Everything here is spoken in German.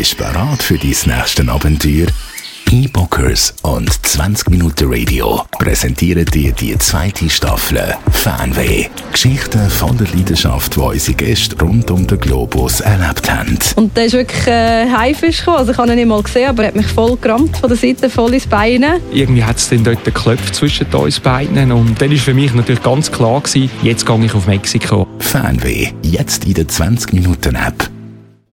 Bist bereit für dein nächste Abenteuer? E-Bookers und 20 Minuten Radio präsentieren dir die zweite Staffel Fanweh. Geschichten von der Leidenschaft, die unsere Gäste rund um den Globus erlebt haben. Und da ist wirklich äh, Haifisch gekommen. Also ich habe ihn nicht mal gesehen, aber er hat mich voll gerammt von der Seite, voll ins Bein. Irgendwie hat es dann dort geklopft zwischen uns beiden und dann war für mich natürlich ganz klar gewesen, jetzt gehe ich auf Mexiko. Fanweh, jetzt in der 20 Minuten App